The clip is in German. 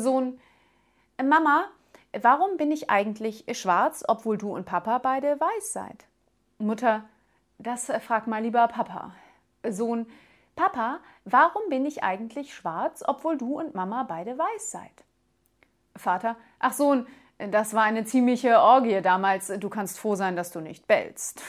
Sohn, äh, Mama, warum bin ich eigentlich schwarz, obwohl du und Papa beide weiß seid? Mutter, das äh, frag mal lieber Papa. Sohn, Papa, warum bin ich eigentlich schwarz, obwohl du und Mama beide weiß seid? Vater, ach Sohn, das war eine ziemliche Orgie damals. Du kannst froh sein, dass du nicht bellst.